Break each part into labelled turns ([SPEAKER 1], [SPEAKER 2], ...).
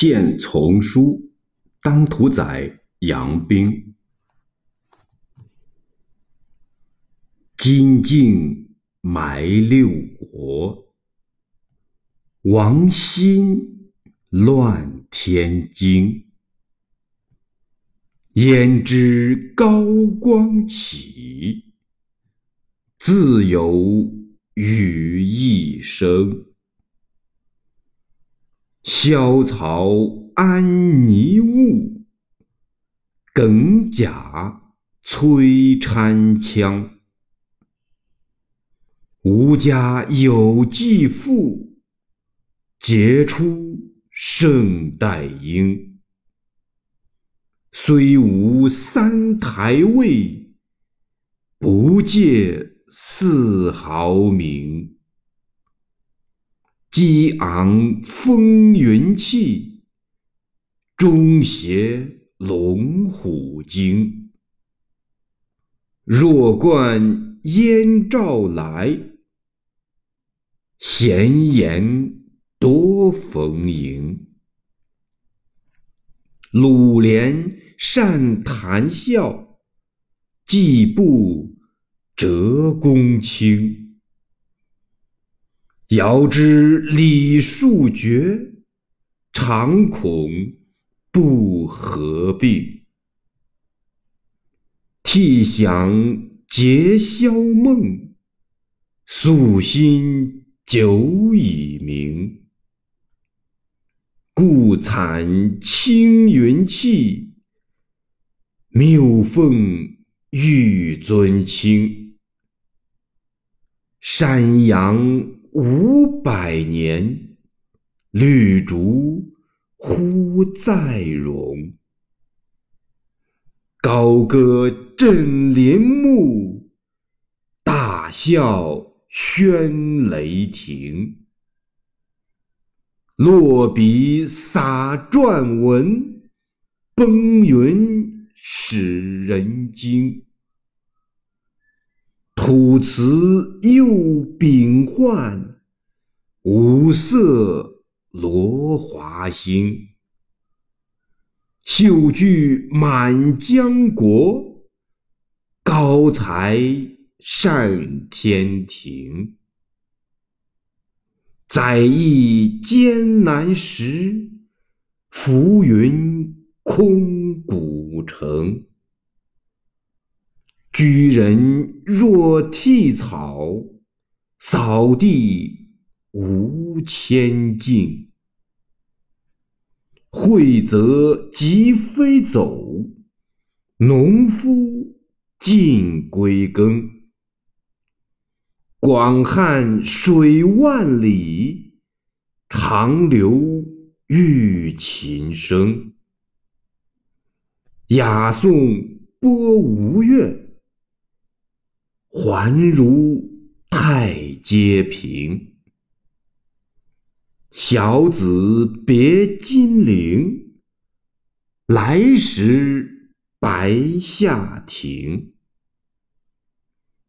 [SPEAKER 1] 献丛书，当涂宰杨冰。金镜埋六国，王心乱天惊。焉知高光起，自有羽翼生。萧草安泥坞，耿甲催参羌。吾家有继父，杰出胜代英。虽无三台位，不借四毫名。激昂风云气，中谐龙虎精。若冠燕赵来，闲言多逢迎。鲁连善谈笑，季布折弓轻。遥知李树绝，常恐不合并。替想结宵梦，夙心久已明。故惨青云气，谬奉玉尊清。山阳。五百年，绿竹忽再荣。高歌震林木，大笑喧雷霆。落笔洒篆文，崩云使人惊。楚辞又秉幻，五色罗华兴。秀具满江国，高才上天庭。载意艰难时，浮云空古城。居人若剃草，扫地无千径。惠泽即飞走，农夫尽归耕。广汉水万里，长流欲琴声。雅颂播吴越。还如太阶平，小子别金陵，来时白下亭。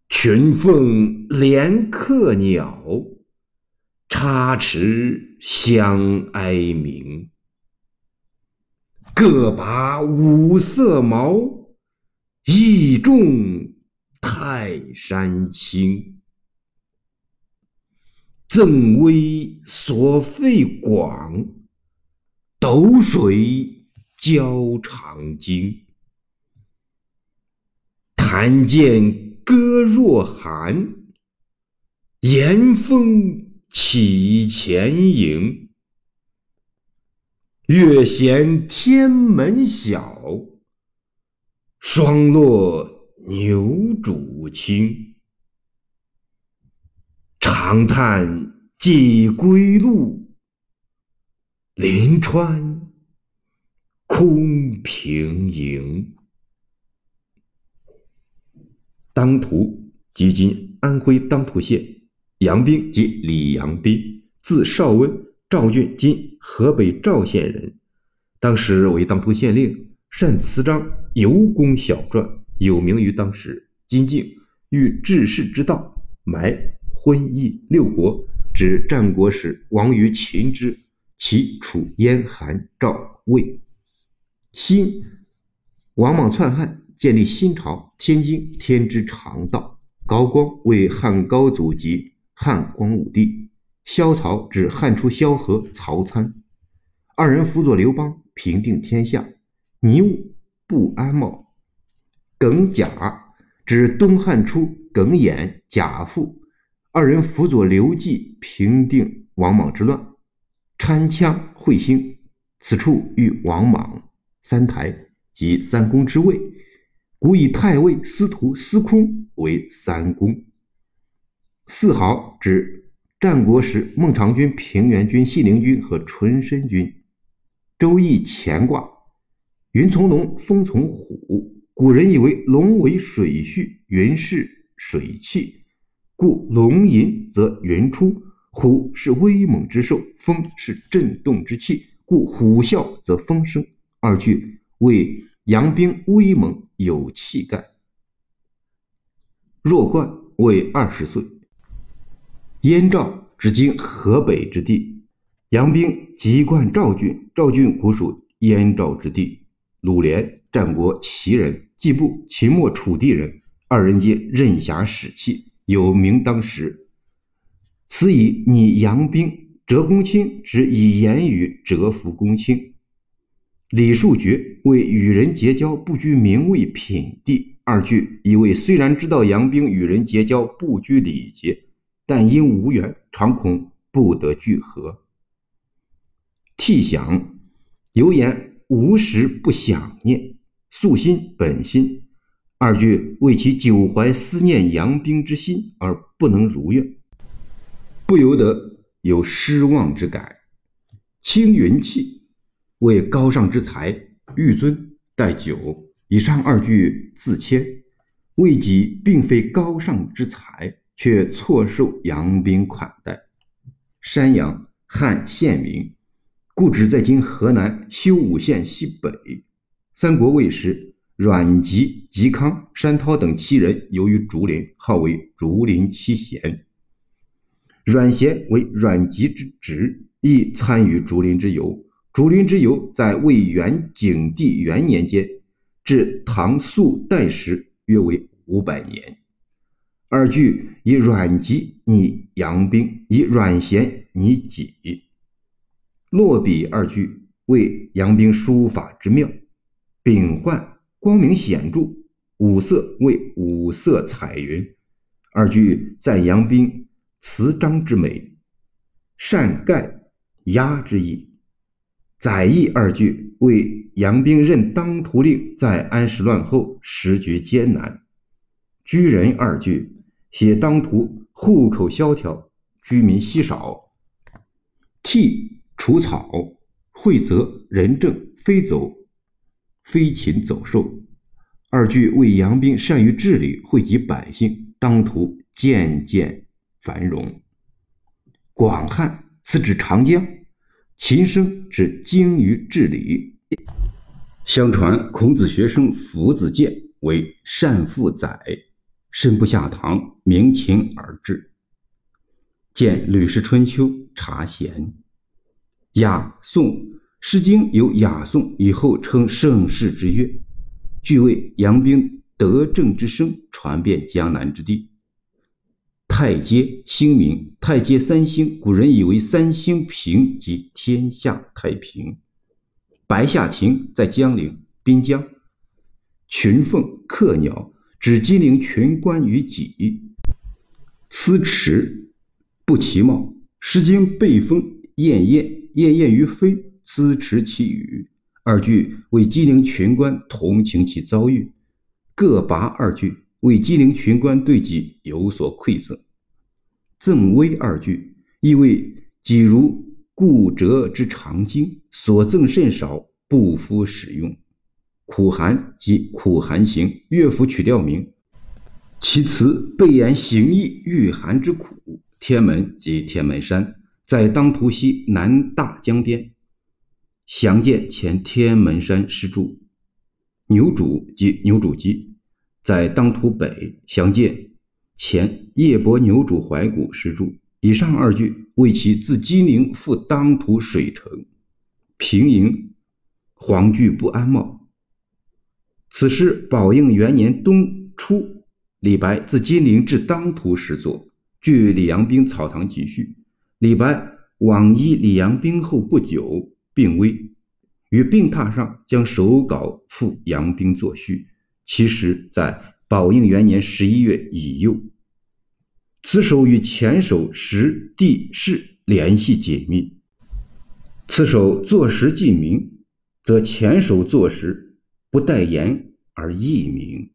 [SPEAKER 1] 群凤连客鸟，插翅相哀鸣。各拔五色毛，意重。泰山青，赠威所费广，斗水交长经。弹剑歌若寒，严风起前迎。月闲天门小，霜落。牛渚清，长叹寄归路，临川空平营。当涂即今安徽当涂县，杨冰即李杨冰，字绍温，赵郡今河北赵县人。当时为当涂县令，善词章，尤工小篆。有名于当时。金靖欲治世之道，埋昏邑六国，指战国时亡于秦之，齐楚燕韩赵魏。辛，王莽篡汉，建立新朝，天津天之常道。高光为汉高祖及汉光武帝。萧曹指汉初萧何、曹参，二人辅佐刘邦平定天下。尼务不安茂。耿贾指东汉初耿弇、贾父二人辅佐刘季平定王莽之乱。参羌彗星，此处喻王莽。三台即三公之位，古以太尉、司徒、司空为三公。四豪指。战国时，孟尝君、平原君、信陵君和纯申君。周易乾卦，云从龙，风从虎。古人以为龙为水序，云是水气，故龙吟则云出；虎是威猛之兽，风是震动之气，故虎啸则风生。二句为阳兵威猛有气概。弱冠为二十岁。燕赵指今河北之地，杨兵籍贯赵郡，赵郡古属燕赵之地。鲁连，战国齐人，季布，秦末楚地人，二人皆任侠使气，有名当时。此以拟杨兵折公卿，指以言语折服公卿。李树觉为与人结交不拘名位品地，二句以为虽然知道杨兵与人结交不拘礼节。但因无缘，常恐不得聚合。涕想，犹言无时不想念，素心本心。二句为其久怀思念杨兵之心而不能如愿，不由得有失望之感。青云气为高尚之才，玉尊待酒。以上二句自谦，为己并非高尚之才。却错受杨兵款待。山阳，汉县名，故址在今河南修武县西北。三国魏时，阮籍、嵇康、山涛等七人游于竹林，号为竹林七贤。阮咸为阮籍之侄，亦参与竹林之游。竹林之游在魏元景帝元年间，至唐肃代时，约为五百年。二句以阮籍拟杨兵，以阮咸拟己。落笔二句为杨兵书法之妙，丙焕光明显著，五色为五色彩云。二句赞杨兵词章之美，善盖压之意。载义二句为杨兵任当涂令，在安史乱后时局艰难。居人二句。写当涂户口萧条，居民稀少。替除草，惠泽人正，飞走，飞禽走兽。二句为杨兵善于治理，惠及百姓，当涂渐渐繁荣。广汉，此指长江。秦声指精于治理。相传孔子学生夫子建为善父宰。身不下堂，鸣琴而至。见《吕氏春秋》察贤。雅颂，《诗经》有雅颂，以后称盛世之乐，具为扬兵得政之声，传遍江南之地。太阶，星名，太阶三星，古人以为三星平即天下太平。白下亭在江陵滨江。群凤，客鸟。指金陵群官于己，思驰不其貌，《诗经》背风燕燕，燕燕于飞，辞驰其语。二句为金陵群官同情其遭遇，各拔二句为金陵群官对己有所馈赠。赠威二句意为己如故折之长经，所赠甚少，不敷使用。苦寒即苦寒行，乐府曲调名。其词备言行役御寒之苦。天门即天门山，在当涂西南大江边。详见前天门山诗注。牛渚即牛渚基，在当涂北。详见前夜泊牛渚怀古诗注。以上二句为其自金陵赴当涂水城，平营黄惧不安茂。此诗宝应元年冬初，李白自金陵至当涂时作，据李阳冰《草堂集序》。李白往依李阳冰后不久病危，于病榻上将手稿付杨冰作序。其实，在宝应元年十一月乙酉。此首与前首时地势联系紧密。此首作时记名，则前首作时不待言而易名。